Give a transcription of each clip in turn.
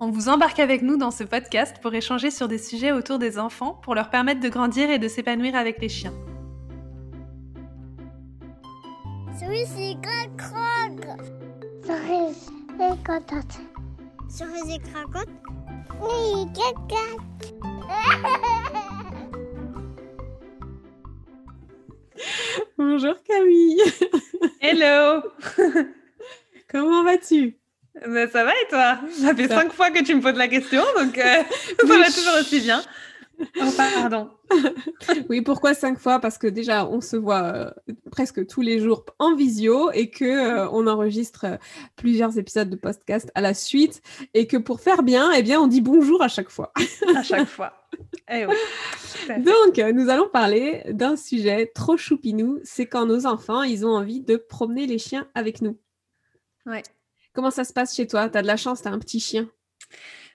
On vous embarque avec nous dans ce podcast pour échanger sur des sujets autour des enfants pour leur permettre de grandir et de s'épanouir avec les chiens. Bonjour Camille. Hello. Comment vas-tu? Ça va et toi? Ça fait cinq fois que tu me poses la question, donc euh, ça va toujours aussi bien. Oh, pardon. Oui, pourquoi cinq fois? Parce que déjà, on se voit euh, presque tous les jours en visio et que euh, on enregistre euh, plusieurs épisodes de podcast à la suite et que pour faire bien, eh bien, on dit bonjour à chaque fois. À chaque fois. Eh oui. Donc, nous allons parler d'un sujet trop choupinou, c'est quand nos enfants, ils ont envie de promener les chiens avec nous. Ouais. Comment ça se passe chez toi? T'as de la chance, t'as un petit chien.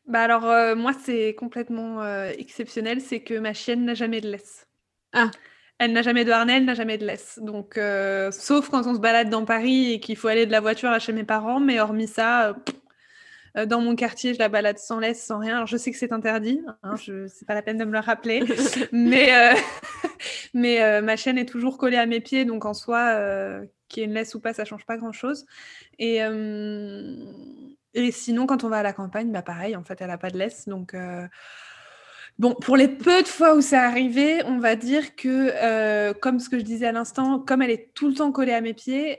Bah alors, euh, moi, c'est complètement euh, exceptionnel, c'est que ma chienne n'a jamais de laisse. Ah. Elle n'a jamais de harnais, elle n'a jamais de laisse. Donc, euh, sauf quand on se balade dans Paris et qu'il faut aller de la voiture à chez mes parents, mais hormis ça, euh, dans mon quartier, je la balade sans laisse, sans rien. Alors, je sais que c'est interdit, hein, je... c'est pas la peine de me le rappeler, mais, euh, mais ma chienne est toujours collée à mes pieds, donc en soi, qu'il y ait une laisse ou pas, ça change pas grand-chose. Et, euh, sinon, quand on va à la campagne, bah pareil, en fait, elle a pas de laisse, donc... euh, Bon, pour les peu de fois où c'est arrivé, on va dire que, euh, comme ce que je disais à l'instant, comme elle est tout le temps collée à mes pieds,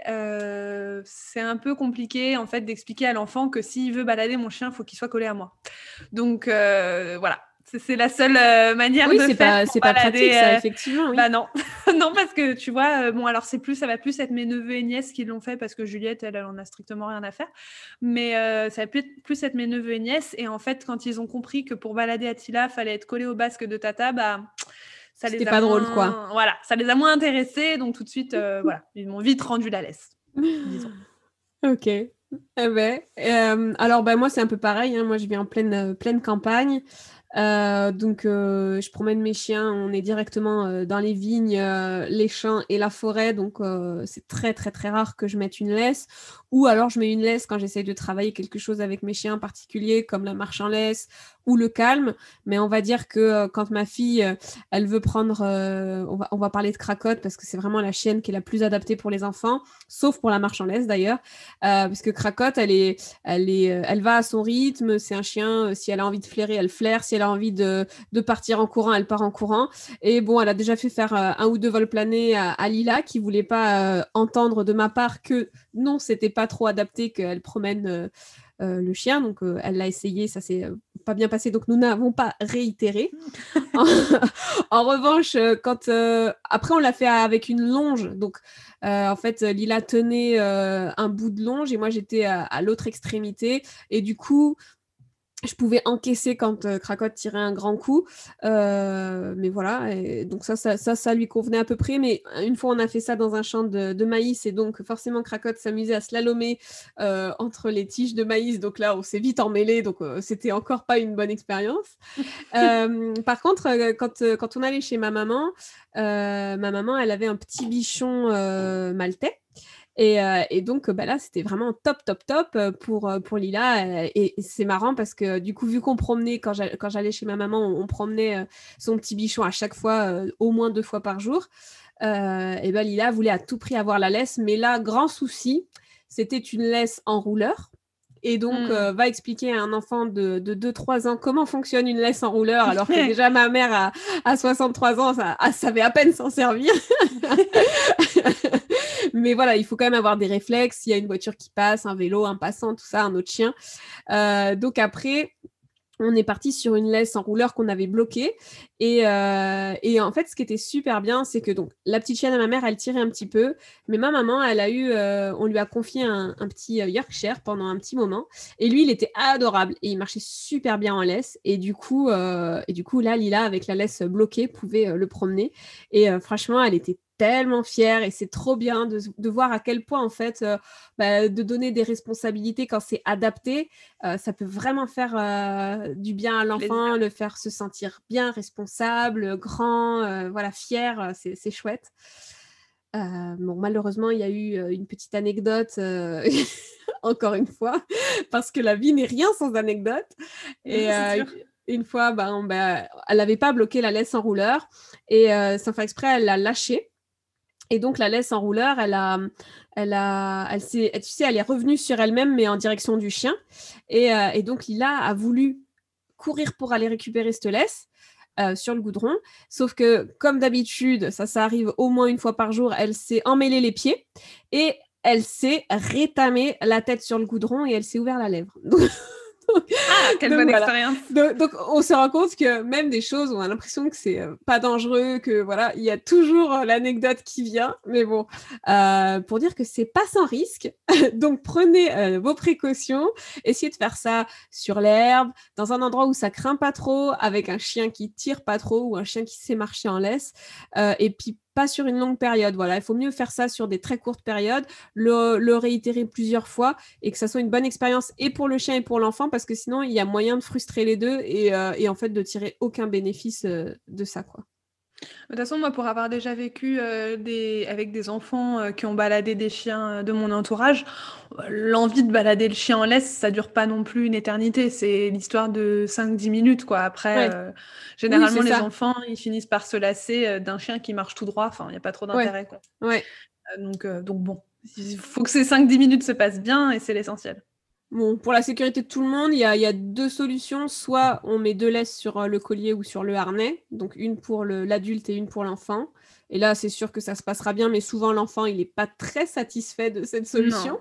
c'est un peu compliqué en fait d'expliquer à l'enfant que s'il veut balader mon chien, il faut qu'il soit collé à moi. Donc voilà, c'est la seule euh, manière oui, de c'est faire pas, c'est pas pratique, ça, euh, effectivement. Oui. bah non, non parce que tu vois, euh, bon alors c'est plus, ça va plus être mes neveux et nièces qui l'ont fait parce que Juliette, elle, elle en a strictement rien à faire. Mais euh, ça va plus, plus être mes neveux et nièces. Et en fait, quand ils ont compris que pour balader Attila, fallait être collé au basque de Tata, bah ça les a pas drôle, moins- quoi. Voilà, ça les a moins intéressés, donc tout de suite, voilà, ils m'ont vite rendu la laisse. disons. Ok. Eh ben, euh, alors ben, moi c'est un peu pareil, hein. moi je vis en pleine, euh, pleine campagne, Euh, donc euh, je promène mes chiens, on est directement euh, dans les vignes, les champs et la forêt, donc c'est très très très rare que je mette une laisse, ou alors je mets une laisse quand j'essaye de travailler quelque chose avec mes chiens en particulier, comme la marche en laisse ou le calme, mais on va dire que quand ma fille, elle veut prendre, on, va, parler de cracotte parce que c'est vraiment la chienne qui est la plus adaptée pour les enfants, sauf pour la marche en laisse d'ailleurs. Parce que Cracotte, elle est, elle est, elle va à son rythme. C'est un chien. Si elle a envie de flairer, elle flaire. Si elle a envie de, de partir en courant, elle part en courant. Et bon, elle a déjà fait faire euh, un ou deux vols planés à, à Lila, qui voulait pas euh, entendre de ma part que non, c'était pas trop adapté qu'elle promène euh, le chien. Donc, elle l'a essayé. Ça s'est pas bien passé. Donc, nous n'avons pas réitéré. en, en revanche, quand euh, après, on l'a fait avec une longe. Donc, euh, en fait, Lila tenait euh, un bout de longe et moi j'étais à, à l'autre extrémité. Et du coup, je pouvais encaisser quand euh, Cracotte tirait un grand coup. Euh, mais voilà, et donc ça, ça, ça, ça lui convenait à peu près. Mais une fois, on a fait ça dans un champ de, de maïs et donc forcément, Cracotte s'amusait à slalomer euh, entre les tiges de maïs. Donc là, on s'est vite emmêlé, donc euh, c'était encore pas une bonne expérience. Euh, par contre, euh, quand, euh, quand on allait chez ma maman, euh, ma maman, elle avait un petit bichon euh, maltais. Et, euh, et donc, bah là, c'était vraiment top, top, top euh, pour, euh, pour Lila. Et, c'est marrant parce que du coup, vu qu'on promenait, quand j'a- quand j'allais chez ma maman, on, promenait son petit bichon à chaque fois, au moins deux fois par jour. Et ben Lila voulait à tout prix avoir la laisse. Mais là, grand souci, c'était une laisse en rouleur. Et donc, Mm. euh, va expliquer à un enfant de, de 2-3 ans comment fonctionne une laisse en rouleur, alors que déjà ma mère à, à 63 ans, ça, elle savait à peine s'en servir. Mais voilà, il faut quand même avoir des réflexes. S'il y a une voiture qui passe, un vélo, un passant, tout ça, un autre chien. Euh, donc après, on est parti sur une laisse en rouleur qu'on avait bloquée. Et, euh, et, en fait, ce qui était super bien, c'est que donc la petite chienne à ma mère, elle tirait un petit peu, mais ma maman, elle a eu, euh, on lui a confié un, petit euh, Yorkshire pendant un petit moment. Et lui, il était adorable et il marchait super bien en laisse. Et du coup, et du coup, là, Lila, avec la laisse bloquée, pouvait le promener. Et franchement, elle était tellement fière et c'est trop bien de, de, voir à quel point en fait euh, bah, de donner des responsabilités quand c'est adapté euh, ça peut vraiment faire euh, du bien à l'enfant le faire se sentir bien responsable grand voilà fier c'est chouette. Bon malheureusement il y a eu une petite anecdote encore une fois parce que la vie n'est rien sans anecdote. Et une fois, ben, ben, elle n'avait pas bloqué la laisse en rouleur et sans faire exprès, elle l'a lâché. Et donc la laisse en rouleur, elle a, elle a, elle s'est, tu sais, elle est revenue sur elle-même, mais en direction du chien. Et, euh, donc Lila a voulu courir pour aller récupérer cette laisse. Euh, sur le goudron, sauf que comme d'habitude, ça, ça arrive au moins une fois par jour, elle s'est emmêlée les pieds et elle s'est rétamée la tête sur le goudron et elle s'est ouvert la lèvre. Ah, quelle bonne expérience. Donc, on se rend compte que même des choses on a l'impression que c'est euh, pas dangereux, que voilà, il y a toujours euh, l'anecdote qui vient. Mais bon, euh, pour dire que c'est pas sans risque. donc prenez vos précautions. Essayez de faire ça sur l'herbe, dans un endroit où ça craint pas trop, avec un chien qui tire pas trop ou un chien qui sait marcher en laisse. et puis sur une longue période. Voilà, il faut mieux faire ça sur des très courtes périodes, le, réitérer plusieurs fois et que ça soit une bonne expérience et pour le chien et pour l'enfant parce que sinon il y a moyen de frustrer les deux et, euh, en fait de tirer aucun bénéfice euh, de ça quoi. De toute façon, moi, pour avoir déjà vécu euh, des... avec des enfants euh, qui ont baladé des chiens euh, de mon entourage, l'envie de balader le chien en laisse, ça dure pas non plus une éternité. C'est l'histoire de 5-10 minutes, quoi. Après, généralement, les enfants, ils finissent par se lasser d'un chien qui marche tout droit. Enfin, il n'y a pas trop d'intérêt, quoi. Ouais. donc, donc, bon, il faut que ces 5-10 minutes se passent bien et c'est l'essentiel. Bon, pour la sécurité de tout le monde, il y a, deux solutions. Soit on met deux laisses sur euh, le collier ou sur le harnais, donc une pour l'adulte et une pour l'enfant. Et là, c'est sûr que ça se passera bien, mais souvent l'enfant, il n'est pas très satisfait de cette solution.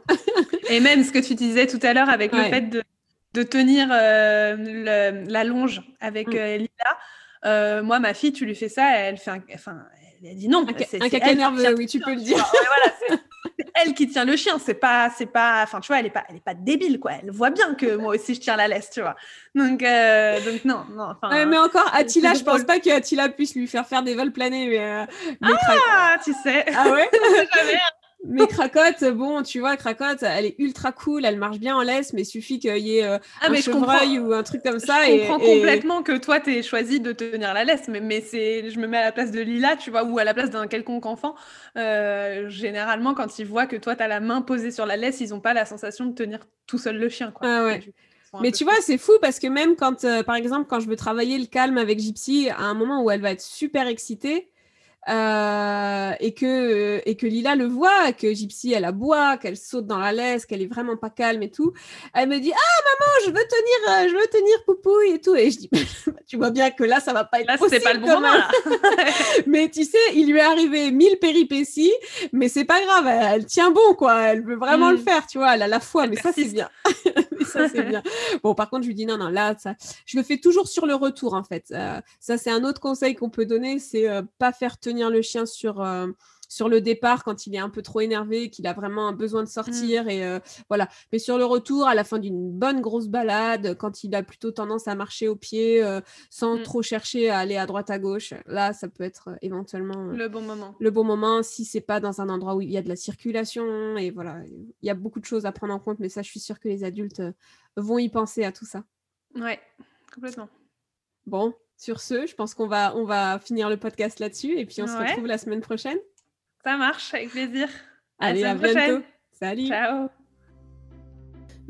et même ce que tu disais tout à l'heure avec le fait de, tenir euh, la longe avec mm. euh, Lila. moi, ma fille, tu lui fais ça, elle fait un, enfin, elle dit non. Un, caca nerveux, oui, tu peux le dire. voilà, elle qui tient le chien. C'est pas, c'est pas, enfin, tu vois, elle est pas, elle est pas débile, quoi. Elle voit bien que moi aussi je tiens la laisse, tu vois. Donc, euh, donc non, non. mais encore, Attila, je pense pas que Attila puisse lui faire faire des vols planés, mais. Euh, ah, tu sais. Ah ouais. Mais Cracotte, bon, tu vois, Cracotte, elle est ultra cool, elle marche bien en laisse, mais il suffit qu'il y ait euh, ah, un chevreuil ou un truc comme ça. Je comprends complètement que toi, tu aies choisi de tenir la laisse, mais, mais c'est, je me mets à la place de Lila, tu vois, ou à la place d'un quelconque enfant. Euh, généralement, quand ils voient que toi, tu as la main posée sur la laisse, ils n'ont pas la sensation de tenir tout seul le chien. Quoi. Ah ouais. Mais tu vois, c'est fou parce que même quand, euh, par exemple, quand je veux travailler le calme avec Gypsy, à un moment où elle va être super excitée, euh, et que et que Lila le voit, que Gypsy elle aboie, qu'elle saute dans la laisse, qu'elle est vraiment pas calme et tout. Elle me dit ah maman je veux tenir euh, je veux tenir Poupouille et tout et je dis tu vois bien que là ça va pas être là, possible pas le bon moment. mais tu sais il lui est arrivé mille péripéties mais c'est pas grave elle, tient bon quoi elle veut vraiment le mm. faire tu vois elle a la foi mais ça c'est bien ça c'est bien. Bon par contre je lui dis non non là ça je le fais toujours sur le retour en fait. Euh, ça c'est un autre conseil qu'on peut donner c'est pas faire tenir le chien sur, euh, sur le départ quand il est un peu trop énervé, qu'il a vraiment un besoin de sortir. Mm. Et euh, voilà. Mais sur le retour, à la fin d'une bonne grosse balade, quand il a plutôt tendance à marcher au pied euh, sans mm. trop chercher à aller à droite à gauche, là, ça peut être éventuellement le bon moment. Le bon moment si c'est pas dans un endroit où il y a de la circulation. Et voilà, il y a beaucoup de choses à prendre en compte. Mais ça, je suis sûre que les adultes vont y penser à tout ça. Ouais, complètement. Bon, sur ce, je pense qu'on va, on va finir le podcast là-dessus et puis on se retrouve la semaine prochaine. Ça marche, avec plaisir. Allez, à, bientôt. Salut. Ciao.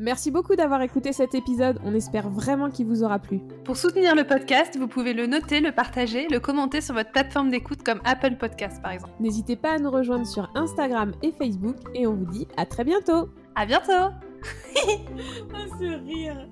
Merci beaucoup d'avoir écouté cet épisode, on espère vraiment qu'il vous aura plu. Pour soutenir le podcast, vous pouvez le noter, le partager, le commenter sur votre plateforme d'écoute comme Apple Podcast par exemple. N'hésitez pas à nous rejoindre sur Instagram et Facebook et on vous dit à très bientôt. À bientôt. ah, ce rire.